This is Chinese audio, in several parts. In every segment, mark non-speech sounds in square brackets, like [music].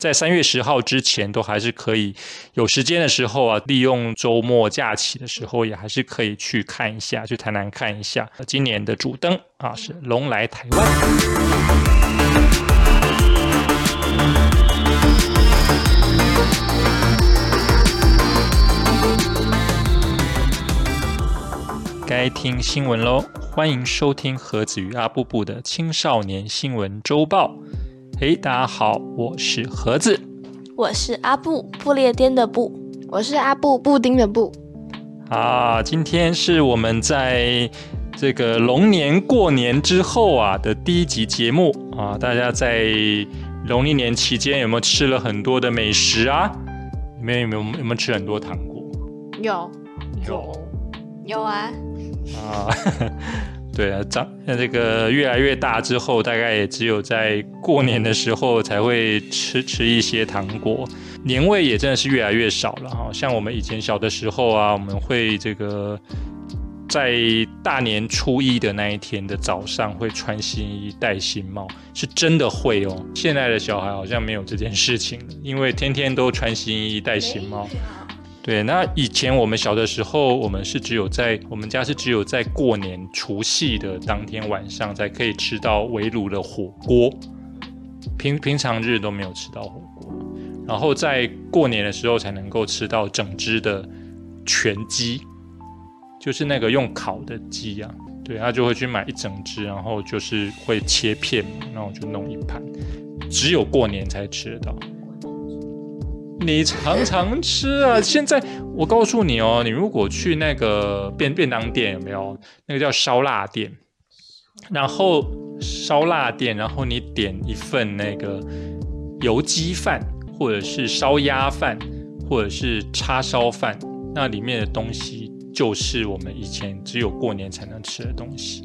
在三月十号之前，都还是可以有时间的时候啊，利用周末假期的时候，也还是可以去看一下，去台南看一下今年的主灯啊，是龙来台湾。该听新闻喽！欢迎收听盒子与阿布布的青少年新闻周报。嘿，大家好，我是盒子，我是阿布，布列颠的布，我是阿布，布丁的布。啊，今天是我们在这个龙年过年之后啊的第一集节目啊！大家在农历年期间有没有吃了很多的美食啊？你们有没有有没有吃很多糖果？有，有，有啊。啊，[laughs] 对啊，长那这个越来越大之后，大概也只有在过年的时候才会吃吃一些糖果，年味也真的是越来越少了哈。像我们以前小的时候啊，我们会这个在大年初一的那一天的早上会穿新衣戴新帽，是真的会哦。现在的小孩好像没有这件事情了，因为天天都穿新衣戴新帽。对，那以前我们小的时候，我们是只有在我们家是只有在过年除夕的当天晚上才可以吃到围炉的火锅，平平常日都没有吃到火锅，然后在过年的时候才能够吃到整只的全鸡，就是那个用烤的鸡啊，对，他就会去买一整只，然后就是会切片，然后就弄一盘，只有过年才吃得到。你常常吃啊！现在我告诉你哦，你如果去那个便便当店，有没有那个叫烧腊店？然后烧腊店，然后你点一份那个油鸡饭，或者是烧鸭饭，或者是叉烧饭，那里面的东西就是我们以前只有过年才能吃的东西，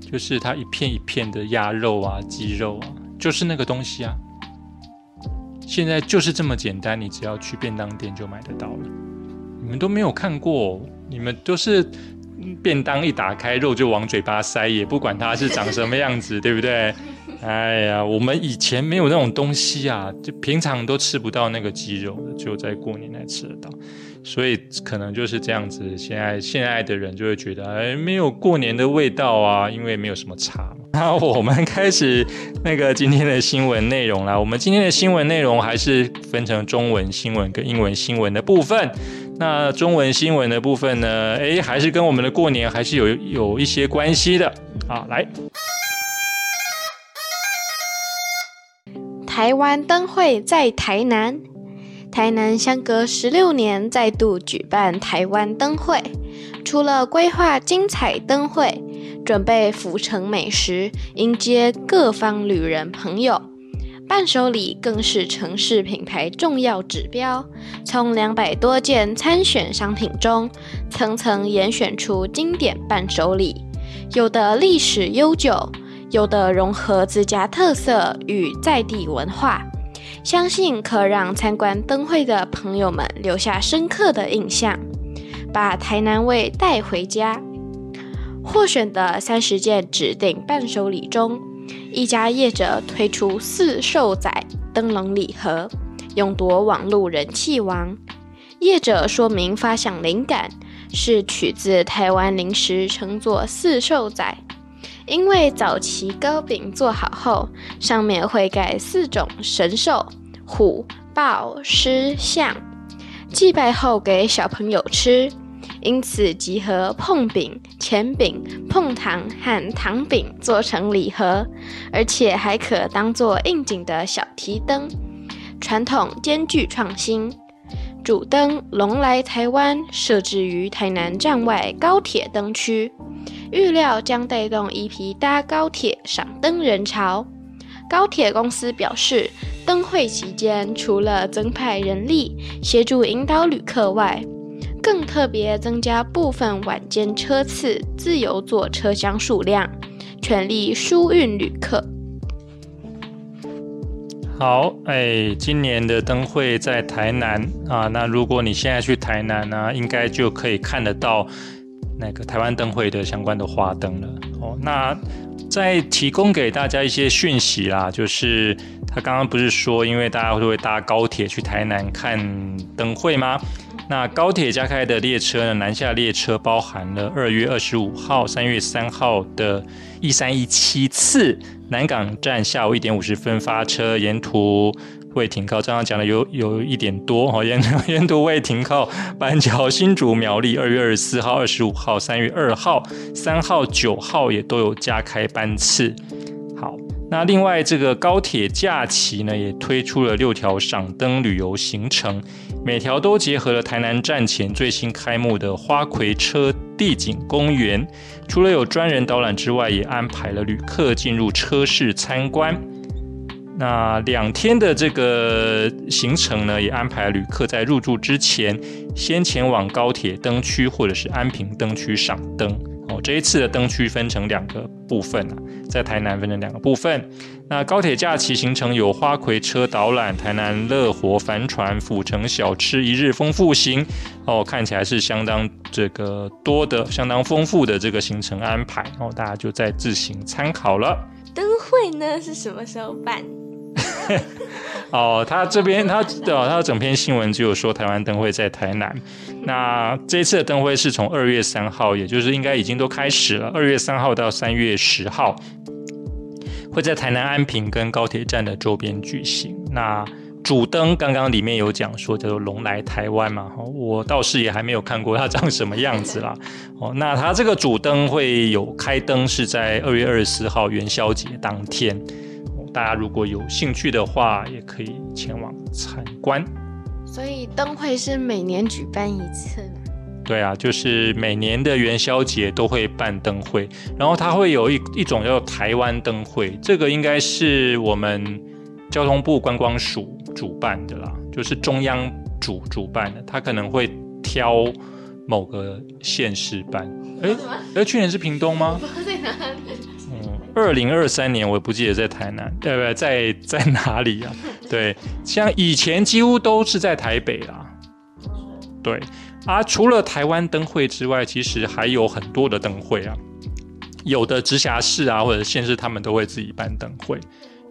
就是它一片一片的鸭肉啊、鸡肉啊，就是那个东西啊。现在就是这么简单，你只要去便当店就买得到了。你们都没有看过，你们都是便当一打开，肉就往嘴巴塞，也不管它是长什么样子，[laughs] 对不对？哎呀，我们以前没有那种东西啊，就平常都吃不到那个鸡肉的，只有在过年才吃得到。所以可能就是这样子，现在现在的人就会觉得，哎，没有过年的味道啊，因为没有什么茶。[laughs] 那我们开始那个今天的新闻内容啦。我们今天的新闻内容还是分成中文新闻跟英文新闻的部分。那中文新闻的部分呢，哎，还是跟我们的过年还是有有一些关系的。好，来，台湾灯会在台南。台南相隔十六年再度举办台湾灯会，除了规划精彩灯会，准备府城美食迎接各方旅人朋友，伴手礼更是城市品牌重要指标。从两百多件参选商品中，层层严选出经典伴手礼，有的历史悠久，有的融合自家特色与在地文化。相信可让参观灯会的朋友们留下深刻的印象，把台南味带回家。获选的三十件指定伴手礼中，一家业者推出四兽仔灯笼礼盒，勇夺网络人气王。业者说明发想灵感是取自台湾零食，称作四兽仔。因为早期糕饼做好后，上面会盖四种神兽：虎、豹、狮、象，祭拜后给小朋友吃，因此集合碰饼、钱饼、碰糖和糖饼做成礼盒，而且还可当做应景的小提灯，传统兼具创新。主灯龙来台湾设置于台南站外高铁灯区。预料将带动一批搭高铁赏灯人潮。高铁公司表示，灯会期间除了增派人力协助引导旅客外，更特别增加部分晚间车次自由座车厢数量，全力疏运旅客。好，哎，今年的灯会在台南啊，那如果你现在去台南呢，应该就可以看得到。那个台湾灯会的相关的花灯了，哦。那再提供给大家一些讯息啦，就是他刚刚不是说，因为大家都会搭高铁去台南看灯会吗？那高铁加开的列车呢？南下列车包含了二月二十五号、三月三号的一三一七次南港站下午一点五十分发车，沿途未停靠。刚刚讲的有有一点多哈，沿沿途未停靠。板桥、新竹、苗栗，二月二十四号、二十五号、三月二号、三号、九号也都有加开班次。好。那另外，这个高铁假期呢，也推出了六条赏灯旅游行程，每条都结合了台南站前最新开幕的花魁车地景公园。除了有专人导览之外，也安排了旅客进入车室参观。那两天的这个行程呢，也安排旅客在入住之前，先前往高铁灯区或者是安平灯区赏灯。哦，这一次的灯区分成两个部分啊，在台南分成两个部分。那高铁假期行程有花魁车导览、台南乐活帆船、府城小吃一日丰富行。哦，看起来是相当这个多的、相当丰富的这个行程安排。哦，大家就在自行参考了。灯会呢是什么时候办？[laughs] 哦，他这边他的他整篇新闻只有说台湾灯会在台南。那这次的灯会是从二月三号，也就是应该已经都开始了。二月三号到三月十号，会在台南安平跟高铁站的周边举行。那主灯刚刚里面有讲说叫做龙来台湾嘛，哈我倒是也还没有看过它长什么样子啦。哦，那它这个主灯会有开灯是在二月二十四号元宵节当天。大家如果有兴趣的话，也可以前往参观。所以灯会是每年举办一次对啊，就是每年的元宵节都会办灯会，然后它会有一一种叫台湾灯会，这个应该是我们交通部观光署主办的啦，就是中央主主办的，它可能会挑某个县市办。哎，哎，去年是屏东吗？在哪里？二零二三年，我不记得在台南，对不对？在在哪里啊？[laughs] 对，像以前几乎都是在台北啦。对啊，除了台湾灯会之外，其实还有很多的灯会啊。有的直辖市啊，或者县市，他们都会自己办灯会。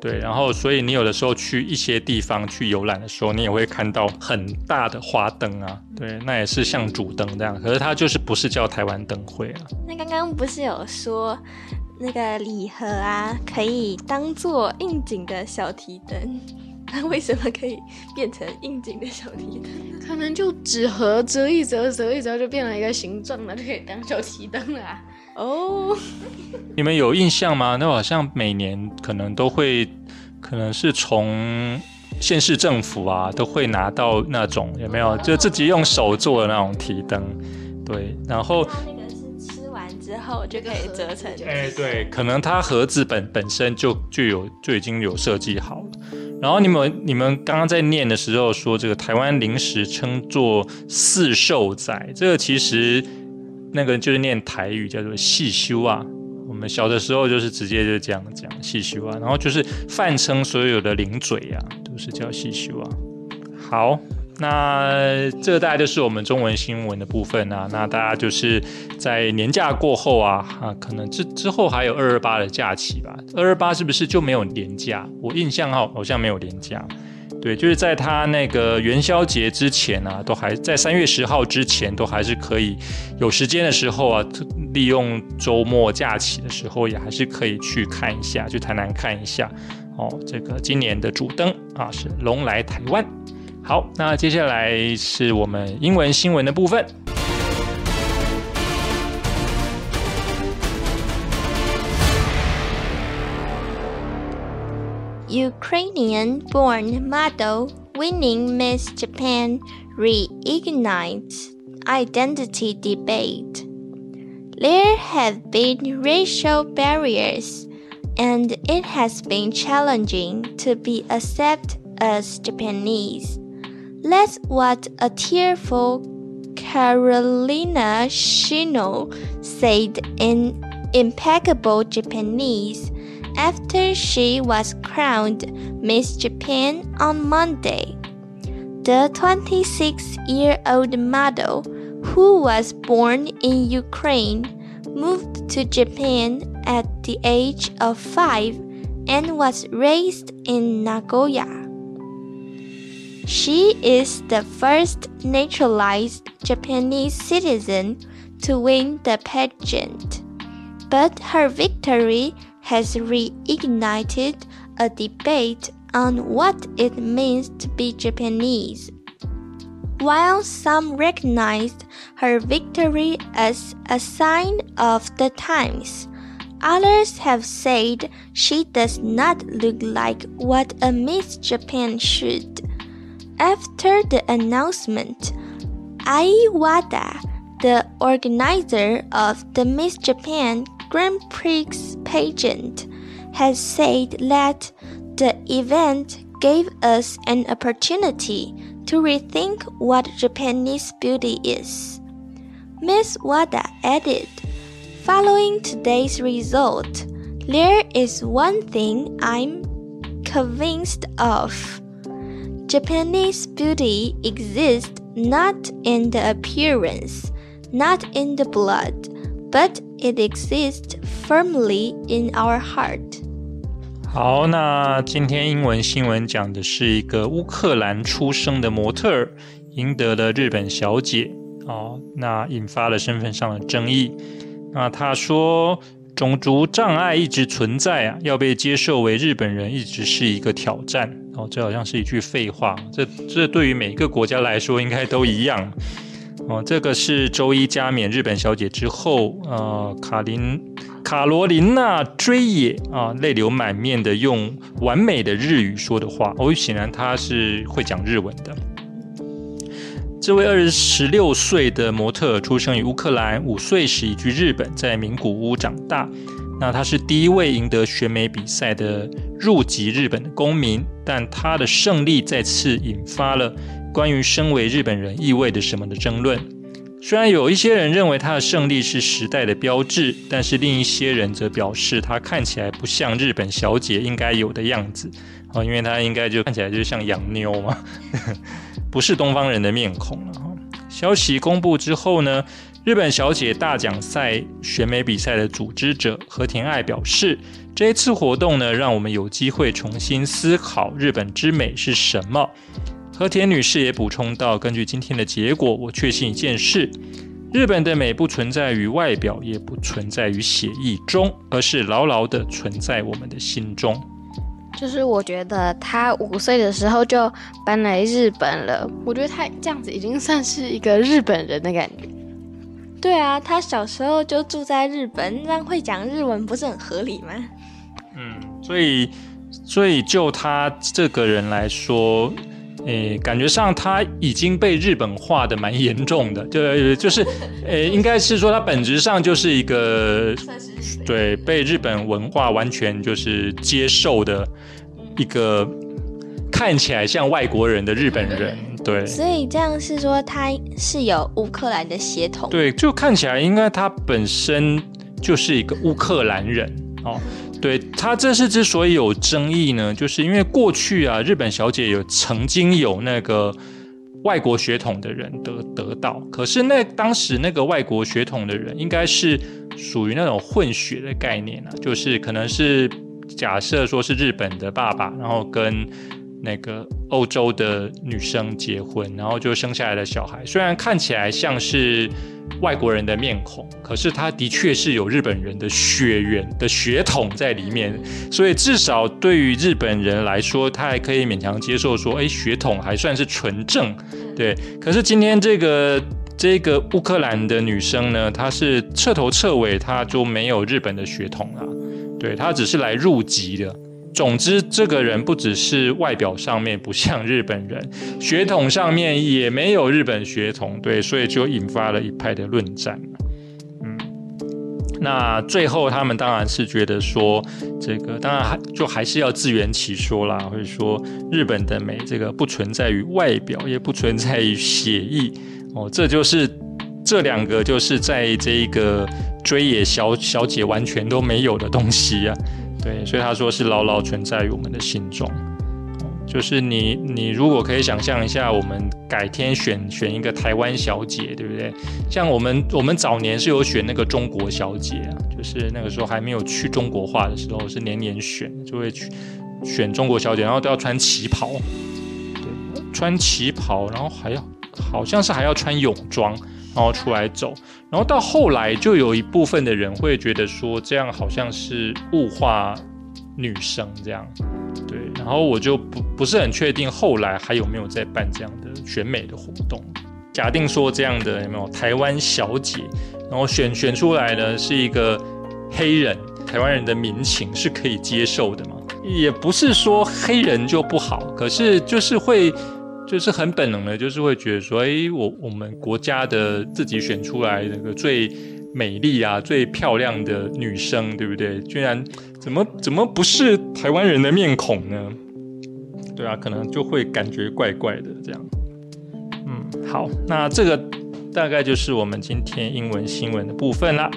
对，然后所以你有的时候去一些地方去游览的时候，你也会看到很大的花灯啊。对，那也是像主灯这样，可是它就是不是叫台湾灯会啊。那刚刚不是有说？那个礼盒啊，可以当做应景的小提灯。[laughs] 它为什么可以变成应景的小提灯？可能就纸盒折一折，折一折就变了一个形状了，就可以当小提灯了。哦，[laughs] 你们有印象吗？那好像每年可能都会，可能是从县市政府啊都会拿到那种有没有？就自己用手做的那种提灯，对，然后。之后就可以折成。哎，对，可能它盒子本本身就就有就已经有设计好了。然后你们你们刚刚在念的时候说，这个台湾零食称作四寿仔，这个其实那个就是念台语叫做细修啊。我们小的时候就是直接就这样讲细修啊，然后就是泛称所有的零嘴啊，都是叫细修啊。好。那这大概就是我们中文新闻的部分啊。那大家就是在年假过后啊，啊，可能之之后还有二二八的假期吧。二二八是不是就没有年假？我印象好好像没有年假。对，就是在他那个元宵节之前啊，都还在三月十号之前，都还是可以有时间的时候啊，利用周末假期的时候，也还是可以去看一下，去台南看一下。哦，这个今年的主灯啊，是龙来台湾。好，那接下来是我们英文新闻的部分。Ukrainian-born model winning Miss Japan reignites identity debate. There have been racial barriers, and it has been challenging to be accepted as Japanese. That's what a tearful Carolina Shino said in impeccable Japanese after she was crowned Miss Japan on Monday. The 26 year old model, who was born in Ukraine, moved to Japan at the age of five and was raised in Nagoya. She is the first naturalized Japanese citizen to win the pageant, but her victory has reignited a debate on what it means to be Japanese. While some recognized her victory as a sign of the times, others have said she does not look like what a Miss Japan should. After the announcement, Ai Wada, the organizer of the Miss Japan Grand Prix pageant, has said that the event gave us an opportunity to rethink what Japanese beauty is. Ms. Wada added, Following today's result, there is one thing I'm convinced of. Japanese beauty exists not in the appearance, not in the blood, but it exists firmly in our heart. 好，那今天英文新闻讲的是一个乌克兰出生的模特儿赢得了日本小姐哦，那引发了身份上的争议。那他说， 种族障碍一直存在啊，要被接受为日本人一直是一个挑战哦。这好像是一句废话，这这对于每个国家来说应该都一样哦。这个是周一加冕日本小姐之后，呃，卡琳。卡罗琳娜追野啊，泪流满面的用完美的日语说的话，哦，显然她是会讲日文的。这位二十六岁的模特出生于乌克兰，五岁时移居日本，在名古屋长大。那她是第一位赢得选美比赛的入籍日本的公民，但她的胜利再次引发了关于身为日本人意味着什么的争论。虽然有一些人认为他的胜利是时代的标志，但是另一些人则表示他看起来不像日本小姐应该有的样子啊，因为他应该就看起来就像洋妞嘛，不是东方人的面孔了。消息公布之后呢，日本小姐大奖赛选美比赛的组织者和田爱表示，这一次活动呢，让我们有机会重新思考日本之美是什么。和田女士也补充到：“根据今天的结果，我确信一件事：日本的美不存在于外表，也不存在于写意中，而是牢牢的存在我们的心中。”就是我觉得他五岁的时候就搬来日本了，我觉得他这样子已经算是一个日本人的感觉。对啊，他小时候就住在日本，那会讲日文不是很合理吗？嗯，所以，所以就他这个人来说。诶，感觉上他已经被日本化的蛮严重的，就就是，诶，应该是说他本质上就是一个，对，被日本文化完全就是接受的一个看起来像外国人的日本人，对。所以这样是说他是有乌克兰的血统，对，就看起来应该他本身就是一个乌克兰人哦。对他这次之所以有争议呢，就是因为过去啊，日本小姐有曾经有那个外国血统的人得得到，可是那当时那个外国血统的人应该是属于那种混血的概念啊，就是可能是假设说是日本的爸爸，然后跟那个欧洲的女生结婚，然后就生下来的小孩，虽然看起来像是。外国人的面孔，可是他的确是有日本人的血缘的血统在里面，所以至少对于日本人来说，他还可以勉强接受说，哎，血统还算是纯正，对。可是今天这个这个乌克兰的女生呢，她是彻头彻尾，她就没有日本的血统啊，对，她只是来入籍的。总之，这个人不只是外表上面不像日本人，[laughs] 血统上面也没有日本血统，对，所以就引发了一派的论战。嗯，那最后他们当然是觉得说，这个当然还就还是要自圆其说啦，或者说日本的美这个不存在于外表，也不存在于血意哦，这就是这两个就是在这一个追野小小姐完全都没有的东西啊。对，所以他说是牢牢存在于我们的心中。就是你你如果可以想象一下，我们改天选选一个台湾小姐，对不对？像我们我们早年是有选那个中国小姐啊，就是那个时候还没有去中国化的时候，是年年选，就会去选中国小姐，然后都要穿旗袍，对，穿旗袍，然后还要好像是还要穿泳装，然后出来走。然后到后来，就有一部分的人会觉得说，这样好像是物化女生这样。对，然后我就不不是很确定后来还有没有在办这样的选美的活动。假定说这样的有没有台湾小姐，然后选选出来的是一个黑人，台湾人的民情是可以接受的吗？也不是说黑人就不好，可是就是会就是很本能的，就是会觉得说，哎，我我们国家的自己选出来那个最美丽啊、最漂亮的女生，对不对？居然。怎么怎么不是台湾人的面孔呢？对啊，可能就会感觉怪怪的这样。嗯，好，那这个大概就是我们今天英文新闻的部分啦。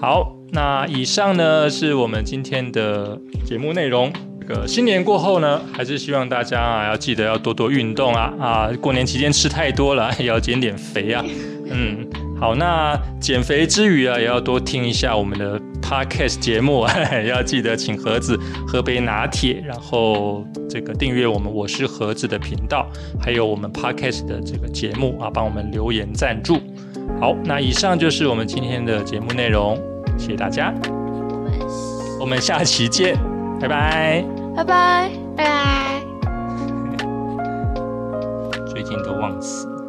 好，那以上呢是我们今天的节目内容。这个新年过后呢，还是希望大家啊要记得要多多运动啊啊！过年期间吃太多了，[laughs] 也要减点肥啊。[laughs] 嗯，好，那减肥之余啊，也要多听一下我们的。Podcast 节目 [laughs] 要记得请盒子喝杯拿铁，然后这个订阅我们我是盒子的频道，还有我们 Podcast 的这个节目啊，帮我们留言赞助。好，那以上就是我们今天的节目内容，谢谢大家，我们我们下期见，拜拜，拜拜，拜拜。最近都忘词。